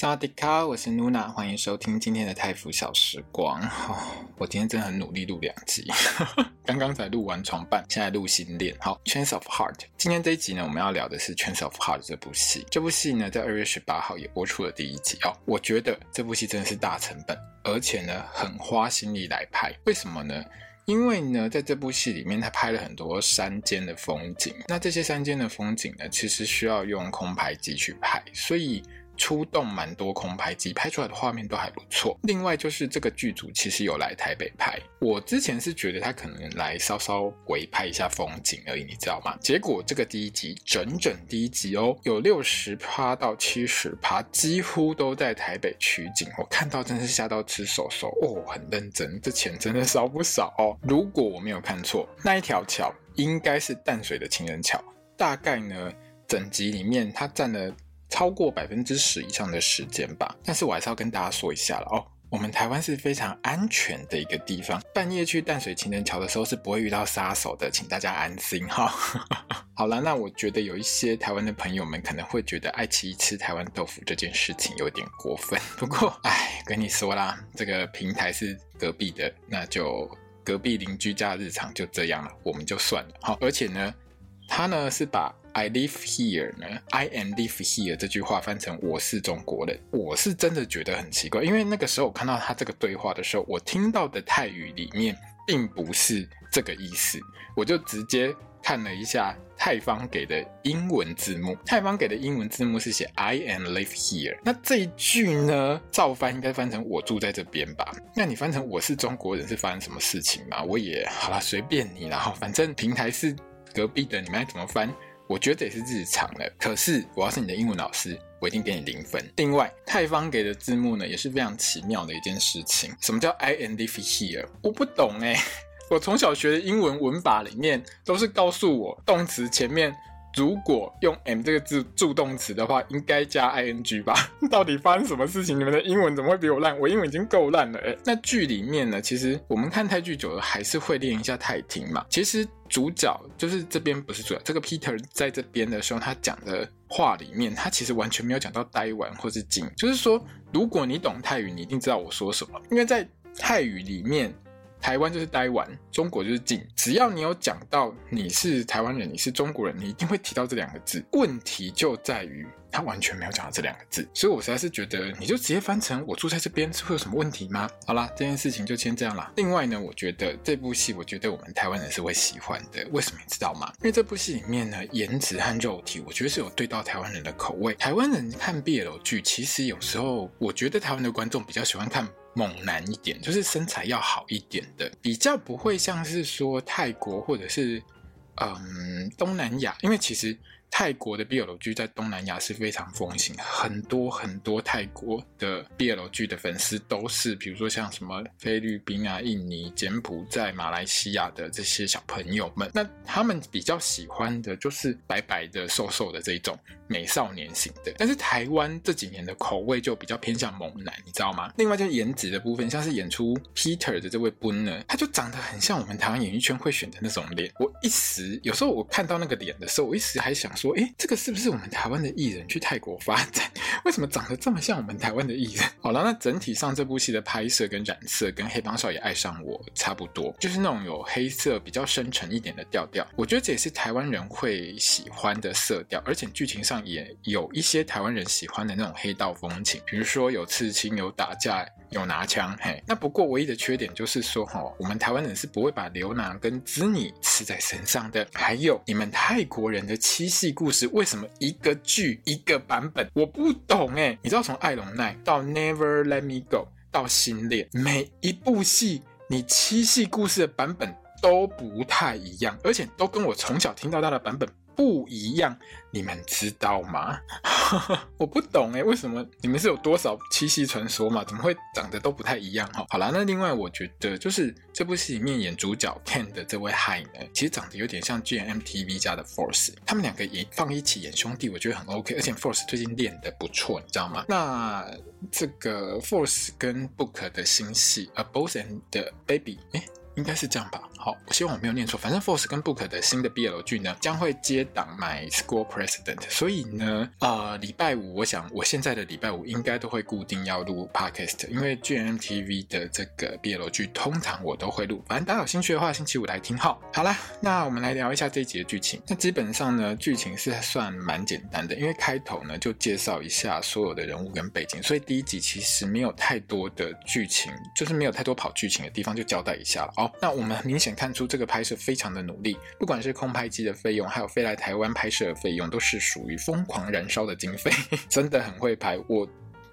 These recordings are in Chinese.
萨迪卡，我是 Nuna，欢迎收听今天的泰服小时光。哦，我今天真的很努力录两集，刚刚才录完床伴，现在录新恋。好 Chance of Heart，今天这一集呢，我们要聊的是 Chance of Heart 这部戏。这部戏呢，在二月十八号也播出了第一集哦。我觉得这部戏真的是大成本，而且呢，很花心力来拍。为什么呢？因为呢，在这部戏里面，他拍了很多山间的风景。那这些山间的风景呢，其实需要用空拍机去拍，所以。出动蛮多空拍机，拍出来的画面都还不错。另外就是这个剧组其实有来台北拍，我之前是觉得他可能来稍稍微拍一下风景而已，你知道吗？结果这个第一集整整第一集哦，有六十趴到七十趴，几乎都在台北取景。我看到真是吓到吃手手哦，很认真，这钱真的少不少哦。如果我没有看错，那一条桥应该是淡水的情人桥，大概呢整集里面它占了。超过百分之十以上的时间吧，但是我还是要跟大家说一下了哦，我们台湾是非常安全的一个地方，半夜去淡水情人桥的时候是不会遇到杀手的，请大家安心哈。好了，那我觉得有一些台湾的朋友们可能会觉得爱奇艺吃台湾豆腐这件事情有点过分，不过哎，跟你说啦，这个平台是隔壁的，那就隔壁邻居家的日常就这样了，我们就算了。好，而且呢，他呢是把。I live here 呢？I am live here 这句话翻成我是中国人，我是真的觉得很奇怪，因为那个时候我看到他这个对话的时候，我听到的泰语里面并不是这个意思，我就直接看了一下泰方给的英文字幕，泰方给的英文字幕是写 I am live here，那这一句呢，照翻应该翻成我住在这边吧？那你翻成我是中国人是发生什么事情吗？我也好了，随便你，然后反正平台是隔壁的，你们爱怎么翻？我觉得也是日常了，可是我要是你的英文老师，我一定给你零分。另外，泰方给的字幕呢，也是非常奇妙的一件事情。什么叫 I and if here？我不懂哎，我从小学的英文文法里面都是告诉我，动词前面。如果用 m 这个字助动词的话，应该加 ing 吧？到底发生什么事情？你们的英文怎么会比我烂？我英文已经够烂了诶。那剧里面呢？其实我们看泰剧久了，还是会练一下泰听嘛。其实主角就是这边不是主角，这个 Peter 在这边的时候，他讲的话里面，他其实完全没有讲到呆玩或是静。就是说，如果你懂泰语，你一定知道我说什么，因为在泰语里面。台湾就是呆玩，中国就是进。只要你有讲到你是台湾人，你是中国人，你一定会提到这两个字。问题就在于他完全没有讲到这两个字，所以我实在是觉得，你就直接翻成“我住在这边”是会有什么问题吗？好啦，这件事情就先这样啦。另外呢，我觉得这部戏，我觉得我们台湾人是会喜欢的。为什么你知道吗？因为这部戏里面呢，颜值和肉体，我觉得是有对到台湾人的口味。台湾人看 BL 剧，其实有时候我觉得台湾的观众比较喜欢看。猛男一点，就是身材要好一点的，比较不会像是说泰国或者是嗯东南亚，因为其实。泰国的 BL 剧在东南亚是非常风行，很多很多泰国的 BL 剧的粉丝都是，比如说像什么菲律宾啊、印尼、柬埔寨、马来西亚的这些小朋友们，那他们比较喜欢的就是白白的、瘦瘦的这一种美少年型的。但是台湾这几年的口味就比较偏向猛男，你知道吗？另外就是颜值的部分，像是演出 Peter 的这位 Boone 呢，他就长得很像我们台湾演艺圈会选的那种脸。我一时有时候我看到那个脸的时候，我一时还想。说，诶，这个是不是我们台湾的艺人去泰国发展？为什么长得这么像我们台湾的艺人？好了，那整体上这部戏的拍摄跟染色跟《黑帮少爷爱上我》差不多，就是那种有黑色、比较深沉一点的调调。我觉得这也是台湾人会喜欢的色调，而且剧情上也有一些台湾人喜欢的那种黑道风情，比如说有刺青、有打架。有拿枪，嘿，那不过唯一的缺点就是说，哈，我们台湾人是不会把牛郎跟织女刺在身上的。还有，你们泰国人的七夕故事，为什么一个剧一个版本？我不懂哎。你知道从爱拢奈到 Never Let Me Go 到新恋，每一部戏你七夕故事的版本都不太一样，而且都跟我从小听到大的版本不一样，你们知道吗？我不懂哎，为什么你们是有多少七夕传说嘛？怎么会长得都不太一样哈？好啦，那另外我觉得就是这部戏里面演主角 Ken 的这位 Hi 呢，其实长得有点像 G M T V 家的 Force，他们两个演放一起演兄弟，我觉得很 OK，而且 Force 最近练得不错，你知道吗？那这个 Force 跟 Book 的新戏《A Boss and 的 Baby》诶应该是这样吧。好，我希望我没有念错。反正 Force 跟 Book 的新的 BL 剧呢，将会接档 My School President。所以呢，呃，礼拜五，我想我现在的礼拜五应该都会固定要录 Podcast，因为 GMMTV 的这个 BL 剧通常我都会录。反正大家有兴趣的话，星期五来听好。好啦，那我们来聊一下这一集的剧情。那基本上呢，剧情是算蛮简单的，因为开头呢就介绍一下所有的人物跟背景，所以第一集其实没有太多的剧情，就是没有太多跑剧情的地方，就交代一下了哦。那我们明显看出这个拍摄非常的努力，不管是空拍机的费用，还有飞来台湾拍摄的费用，都是属于疯狂燃烧的经费，真的很会拍。我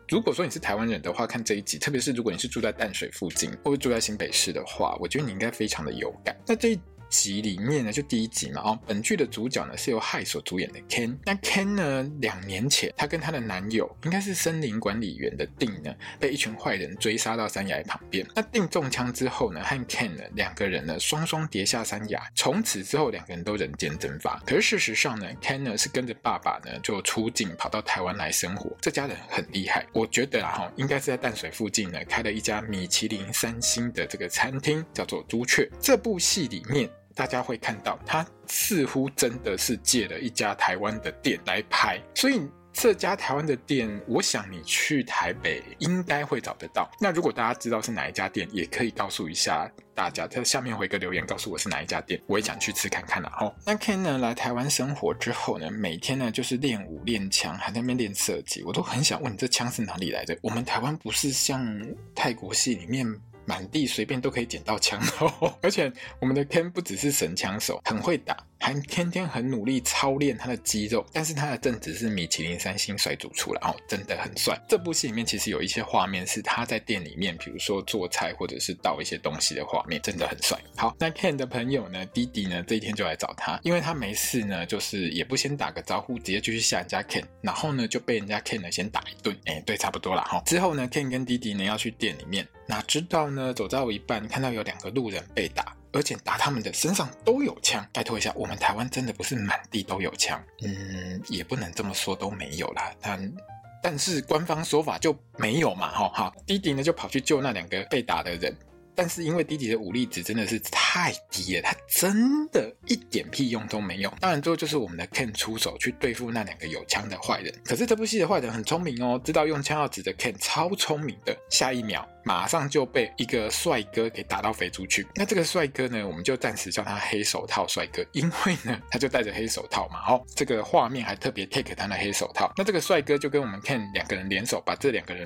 如果说你是台湾人的话，看这一集，特别是如果你是住在淡水附近，或者住在新北市的话，我觉得你应该非常的有感。那这一集里面呢，就第一集嘛，哦，本剧的主角呢是由害所主演的 Ken。那 Ken 呢，两年前他跟他的男友，应该是森林管理员的定呢，被一群坏人追杀到山崖旁边。那定中枪之后呢，和 Ken 呢两个人呢双双跌下山崖，从此之后两个人都人间蒸发。可是事实上呢，Ken 呢是跟着爸爸呢就出境跑到台湾来生活。这家人很厉害，我觉得啊哈，应该是在淡水附近呢开了一家米其林三星的这个餐厅，叫做朱雀。这部戏里面。大家会看到，他似乎真的是借了一家台湾的店来拍，所以这家台湾的店，我想你去台北应该会找得到。那如果大家知道是哪一家店，也可以告诉一下大家，在下面回个留言，告诉我是哪一家店，我也想去吃看看了。哦，那 Ken 呢来台湾生活之后呢，每天呢就是练武练枪，还在那边练射击。我都很想问你，这枪是哪里来的？我们台湾不是像泰国戏里面？满地随便都可以捡到枪哦，而且我们的 Ken 不只是神枪手，很会打。还天天很努力操练他的肌肉，但是他的正职是米其林三星甩主厨了哦，真的很帅。这部戏里面其实有一些画面是他在店里面，比如说做菜或者是倒一些东西的画面，真的很帅。好，那 Ken 的朋友呢，弟弟呢，这一天就来找他，因为他没事呢，就是也不先打个招呼，直接就去吓人家 Ken，然后呢就被人家 Ken 呢先打一顿，哎，对，差不多了哈。之后呢，Ken 跟弟弟呢要去店里面，哪知道呢，走到一半看到有两个路人被打。而且打他们的身上都有枪，拜托一下，我们台湾真的不是满地都有枪，嗯，也不能这么说都没有啦，但但是官方说法就没有嘛，哈哈，弟弟呢就跑去救那两个被打的人。但是因为弟弟的武力值真的是太低了，他真的一点屁用都没有。当然最后就是我们的 Ken 出手去对付那两个有枪的坏人。可是这部戏的坏人很聪明哦，知道用枪要指着 Ken，超聪明的。下一秒马上就被一个帅哥给打到飞出去。那这个帅哥呢，我们就暂时叫他黑手套帅哥，因为呢他就戴着黑手套嘛。哦，这个画面还特别 take 他的黑手套。那这个帅哥就跟我们 Ken 两个人联手，把这两个人。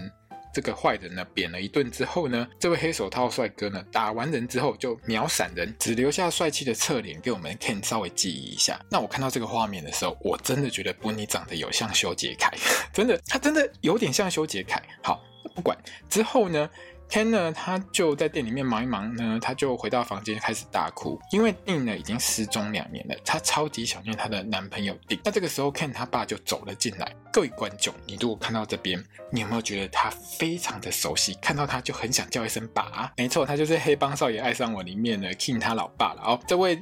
这个坏人呢，扁了一顿之后呢，这位黑手套帅哥呢，打完人之后就秒闪人，只留下帅气的侧脸给我们 Ken 稍微记忆一下。那我看到这个画面的时候，我真的觉得 Bunny 长得有像修杰楷，真的，他真的有点像修杰楷。好，不管之后呢。Ken 呢，他就在店里面忙一忙呢，他就回到房间开始大哭，因为定呢已经失踪两年了，他超级想念他的男朋友定。那这个时候，Ken 他爸就走了进来。各位观众，你如果看到这边，你有没有觉得他非常的熟悉？看到他就很想叫一声爸。没错，他就是《黑帮少爷爱上我》里面的 King 他老爸了哦。这位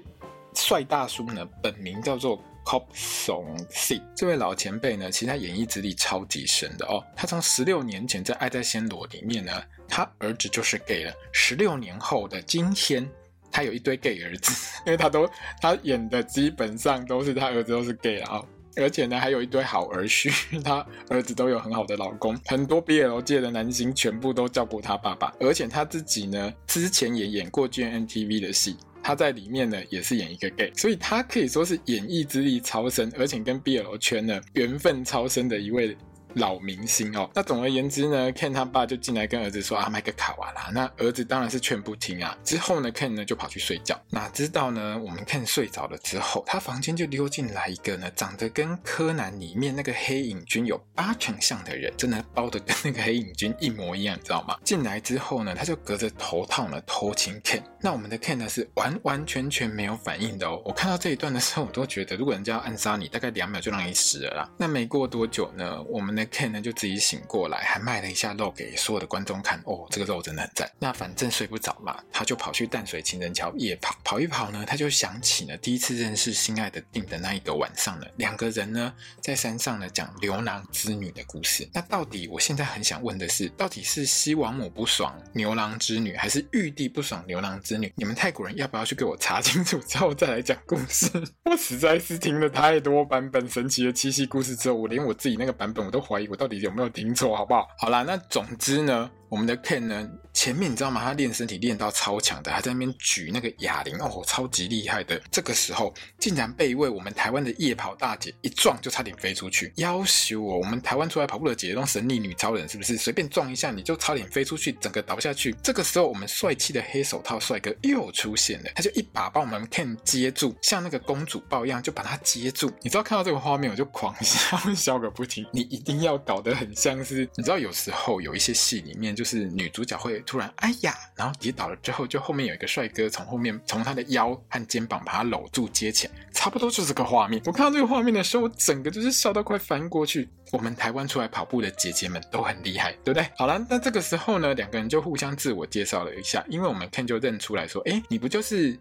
帅大叔呢，本名叫做。Kop Song Si，这位老前辈呢，其实他演艺资历超级深的哦。他从十六年前在《爱在暹罗》里面呢，他儿子就是 gay 了。十六年后的今天，他有一堆 gay 儿子，因为他都他演的基本上都是他儿子都是 gay 啊、哦，而且呢还有一堆好儿婿，他儿子都有很好的老公，很多 BL 界的男星全部都叫过他爸爸，而且他自己呢之前也演过 GMMTV 的戏。他在里面呢，也是演一个 gay，所以他可以说是演艺之力超深，而且跟 BL 圈呢缘分超深的一位老明星哦。那总而言之呢，Ken 他爸就进来跟儿子说啊，买个卡瓦拉。那儿子当然是劝不听啊。之后呢，Ken 呢就跑去睡觉。哪知道呢，我们 Ken 睡着了之后，他房间就溜进来一个呢，长得跟柯南里面那个黑影军有八成像的人，真的包的跟那个黑影军一模一样，你知道吗？进来之后呢，他就隔着头套呢偷亲 Ken。那我们的 Ken 呢是完完全全没有反应的哦。我看到这一段的时候，我都觉得如果人家要暗杀你，大概两秒就让你死了啦。那没过多久呢，我们的 Ken 呢就自己醒过来，还卖了一下肉给所有的观众看。哦，这个肉真的很赞。那反正睡不着嘛，他就跑去淡水情人桥夜跑，跑一跑呢，他就想起了第一次认识心爱的定的那一个晚上呢，两个人呢在山上呢讲牛郎织女的故事。那到底我现在很想问的是，到底是西王母不爽牛郎织女，还是玉帝不爽牛郎织女？你们泰国人要不要去给我查清楚之后再来讲故事？我实在是听了太多版本神奇的七夕故事之后，我连我自己那个版本我都怀我到底有没有听错，好不好？好啦，那总之呢。我们的 Ken 呢，前面你知道吗？他练身体练到超强的，还在那边举那个哑铃哦，超级厉害的。这个时候竟然被一位我们台湾的夜跑大姐一撞，就差点飞出去。要求我，我们台湾出来跑步的姐姐都神力女超人是不是？随便撞一下你就差点飞出去，整个倒下去。这个时候我们帅气的黑手套帅哥又出现了，他就一把把我们 Ken 接住，像那个公主抱一样就把他接住。你知道看到这个画面我就狂笑，笑个不停。你一定要搞得很像是，你知道有时候有一些戏里面。就是女主角会突然哎呀，然后跌倒了之后，就后面有一个帅哥从后面从她的腰和肩膀把她搂住接起来，差不多就是个画面。我看到这个画面的时候，我整个就是笑到快翻过去。我们台湾出来跑步的姐姐们都很厉害，对不对？好了，那这个时候呢，两个人就互相自我介绍了一下，因为我们看就认出来说，哎，你不就是？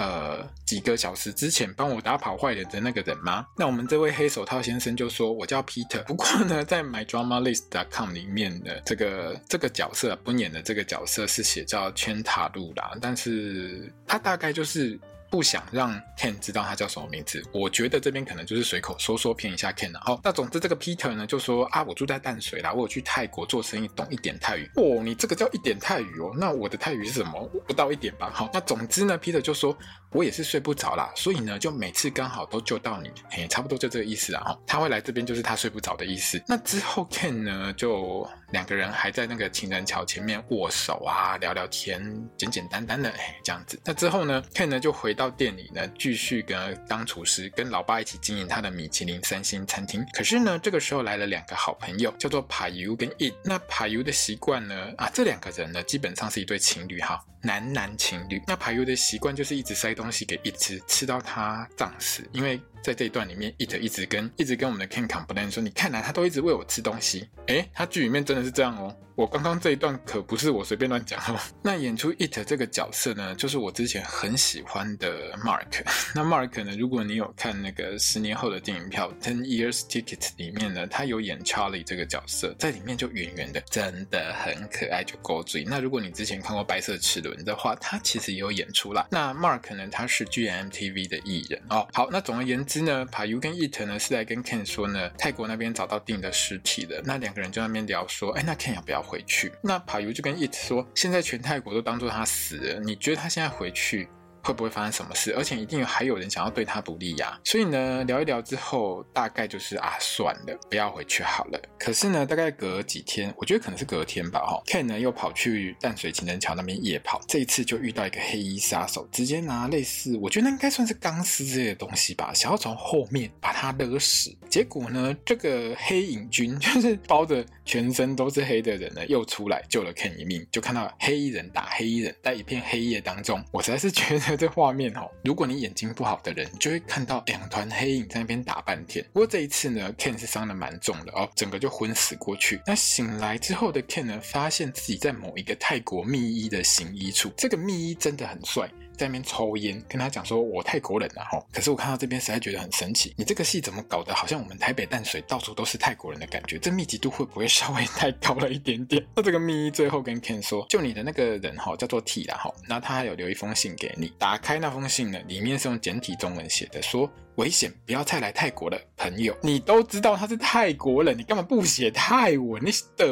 呃，几个小时之前帮我打跑坏人的那个人吗？那我们这位黑手套先生就说：“我叫 Peter。”不过呢，在 MyDramaList.com 里面的这个这个角色不演的这个角色是写叫千塔路啦，但是他大概就是。不想让 Ken 知道他叫什么名字，我觉得这边可能就是随口说说骗一下 Ken 了。好，那总之这个 Peter 呢就说啊，我住在淡水啦，我有去泰国做生意，懂一点泰语。哦，你这个叫一点泰语哦？那我的泰语是什么？不到一点吧。好，那总之呢，Peter 就说，我也是睡不着啦，所以呢，就每次刚好都救到你，嘿，差不多就这个意思啊。哦，他会来这边就是他睡不着的意思。那之后 Ken 呢就。两个人还在那个情人桥前面握手啊，聊聊天，简简单单的，哎，这样子。那之后呢，Ken 呢就回到店里呢，继续跟当厨师，跟老爸一起经营他的米其林三星餐厅。可是呢，这个时候来了两个好朋友，叫做 Payu 跟 It。那 Payu 的习惯呢，啊，这两个人呢，基本上是一对情侣哈，男男情侣。那 Payu 的习惯就是一直塞东西给 It 吃，吃到他胀死，因为。在这一段里面，It 一直跟一直跟我们的 Ken complain 说：“你看来他都一直喂我吃东西。”诶，他剧里面真的是这样哦。我刚刚这一段可不是我随便乱讲哦。那演出 It 这个角色呢，就是我之前很喜欢的 Mark。那 Mark 呢，如果你有看那个十年后的电影票 Ten Years Ticket 里面呢，他有演 Charlie 这个角色，在里面就圆圆的，真的很可爱，就勾嘴。那如果你之前看过《白色齿轮》的话，他其实也有演出啦。那 Mark 呢，他是 GMTV 的艺人哦。好，那总而言之之呢，Payu 跟 It 呢是来跟 Ken 说呢，泰国那边找到定的尸体了。那两个人就在那边聊说，哎，那 Ken 要不要回去，那 Payu 就跟 It 说，现在全泰国都当做他死了，你觉得他现在回去会不会发生什么事？而且一定还有人想要对他不利呀。所以呢，聊一聊之后，大概就是啊，算了，不要回去好了。可是呢，大概隔几天，我觉得可能是隔天吧，哈，Ken 呢又跑去淡水情人桥那边夜跑，这一次就遇到一个黑衣杀手，直接拿类似，我觉得那应该算是钢丝之类的东西吧，想要从后面把他勒死。结果呢，这个黑影军就是包着全身都是黑的人呢，又出来救了 Ken 一命。就看到黑衣人打黑衣人，在一片黑夜当中，我实在是觉得。这画面哦，如果你眼睛不好的人，就会看到两团黑影在那边打半天。不过这一次呢，Ken 是伤的蛮重的哦，整个就昏死过去。那醒来之后的 Ken 呢，发现自己在某一个泰国密医的行医处，这个密医真的很帅。在那边抽烟，跟他讲说：“我泰国人啊，吼！”可是我看到这边实在觉得很神奇，你这个戏怎么搞得好像我们台北淡水到处都是泰国人的感觉？这密集度会不会稍微太高了一点点？那这个密最后跟 Ken 说：“就你的那个人哈，叫做 T 啦，吼，那他还有留一封信给你。打开那封信呢，里面是用简体中文写的，说危险，不要再来泰国了朋友，你都知道他是泰国人，你干嘛不写泰文？你是对，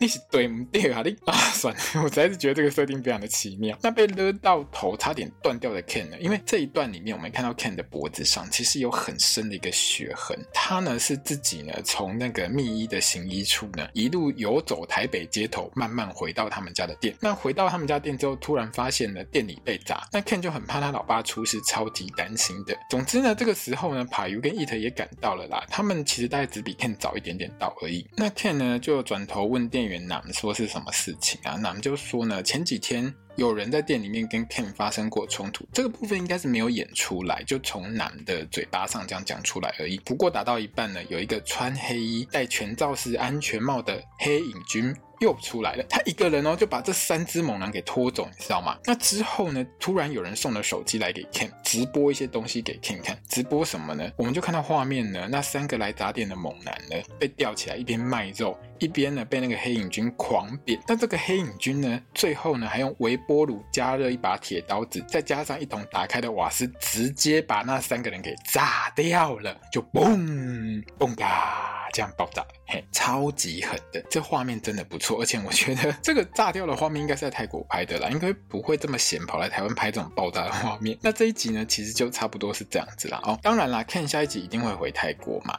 你是对不对啊？你啊，算了，我实在是觉得这个设定非常的奇妙。那被勒到头差点断掉的 Ken 呢？因为这一段里面，我们看到 Ken 的脖子上其实有很深的一个血痕，他呢是自己呢从那个密医的行医处呢一路游走台北街头，慢慢回到他们家的店。那回到他们家店之后，突然发现了店里被砸，那 Ken 就很怕他老爸出事，超级担心的。总之呢，这个时候呢派尤跟 It 也赶到了啦。他们其实大概只比 Ken 早一点点到而已。那 Ken 呢，就转头问店员 Nam 说是什么事情啊？Nam 就说呢，前几天有人在店里面跟 Ken 发生过冲突，这个部分应该是没有演出来，就从男的嘴巴上这样讲出来而已。不过打到一半呢，有一个穿黑衣、戴全罩式安全帽的黑影军。又出来了，他一个人哦就把这三只猛男给拖走，你知道吗？那之后呢，突然有人送了手机来给 Ken 直播一些东西给 Ken 看，直播什么呢？我们就看到画面呢，那三个来砸店的猛男呢被吊起来，一边卖肉，一边呢被那个黑影军狂扁。那这个黑影军呢，最后呢还用微波炉加热一把铁刀子，再加上一桶打开的瓦斯，直接把那三个人给炸掉了，就嘣嘣嘎。这样爆炸，嘿，超级狠的，这画面真的不错，而且我觉得 这个炸掉的画面应该是在泰国拍的啦，应该不会这么闲跑来台湾拍这种爆炸的画面。那这一集呢，其实就差不多是这样子啦。哦，当然啦看下一集一定会回泰国嘛。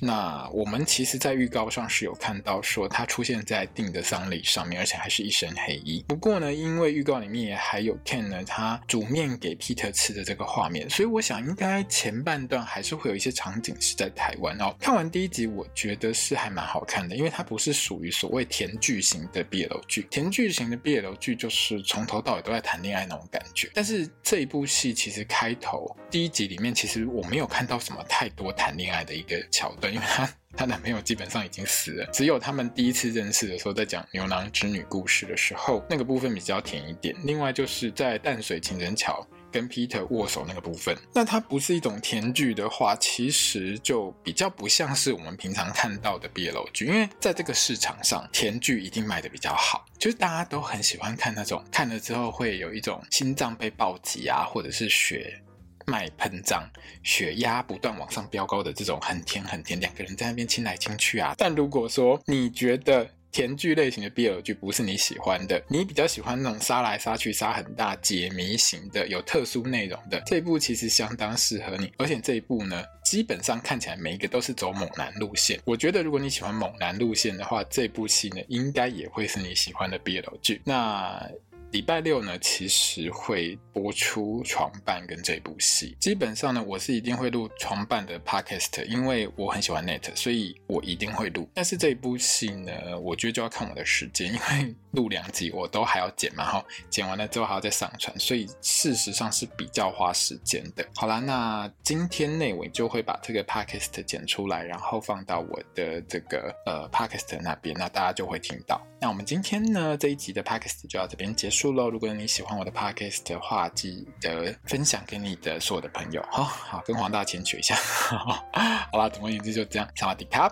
那我们其实，在预告上是有看到说他出现在定的丧礼上面，而且还是一身黑衣。不过呢，因为预告里面也还有 Ken 呢，他煮面给 Peter 吃的这个画面，所以我想应该前半段还是会有一些场景是在台湾哦。看完第一集，我觉得是还蛮好看的，因为它不是属于所谓甜剧型的 BL 剧。甜剧型的 BL 剧就是从头到尾都在谈恋爱那种感觉，但是这一部戏其实开头第一集里面，其实我没有看到什么太多谈恋爱的一个桥段。因为她她男朋友基本上已经死了，只有他们第一次认识的时候，在讲牛郎织女故事的时候，那个部分比较甜一点。另外就是在淡水情人桥跟 Peter 握手那个部分，那它不是一种甜剧的话，其实就比较不像是我们平常看到的 BL 剧，因为在这个市场上，甜剧一定卖的比较好，就是大家都很喜欢看那种看了之后会有一种心脏被暴击啊，或者是血。脉喷张，血压不断往上飙高的这种很甜很甜，两个人在那边亲来亲去啊。但如果说你觉得甜剧类型的 BL 剧不是你喜欢的，你比较喜欢那种杀来杀去、杀很大、解谜型的、有特殊内容的，这一部其实相当适合你。而且这一部呢，基本上看起来每一个都是走猛男路线。我觉得如果你喜欢猛男路线的话，这部戏呢应该也会是你喜欢的 BL 剧。那。礼拜六呢，其实会播出床伴跟这部戏。基本上呢，我是一定会录床伴的 podcast，因为我很喜欢 Net，所以我一定会录。但是这一部戏呢，我觉得就要看我的时间，因为录两集我都还要剪嘛，哈，剪完了之后还要再上传，所以事实上是比较花时间的。好啦，那今天内我就会把这个 podcast 剪出来，然后放到我的这个呃 podcast 那边，那大家就会听到。那我们今天呢，这一集的 podcast 就到这边结束喽。如果你喜欢我的 podcast 的话，记得分享给你的所有的朋友。好好跟黄大钱学一下。好啦，总而言之就这样，萨瓦迪卡。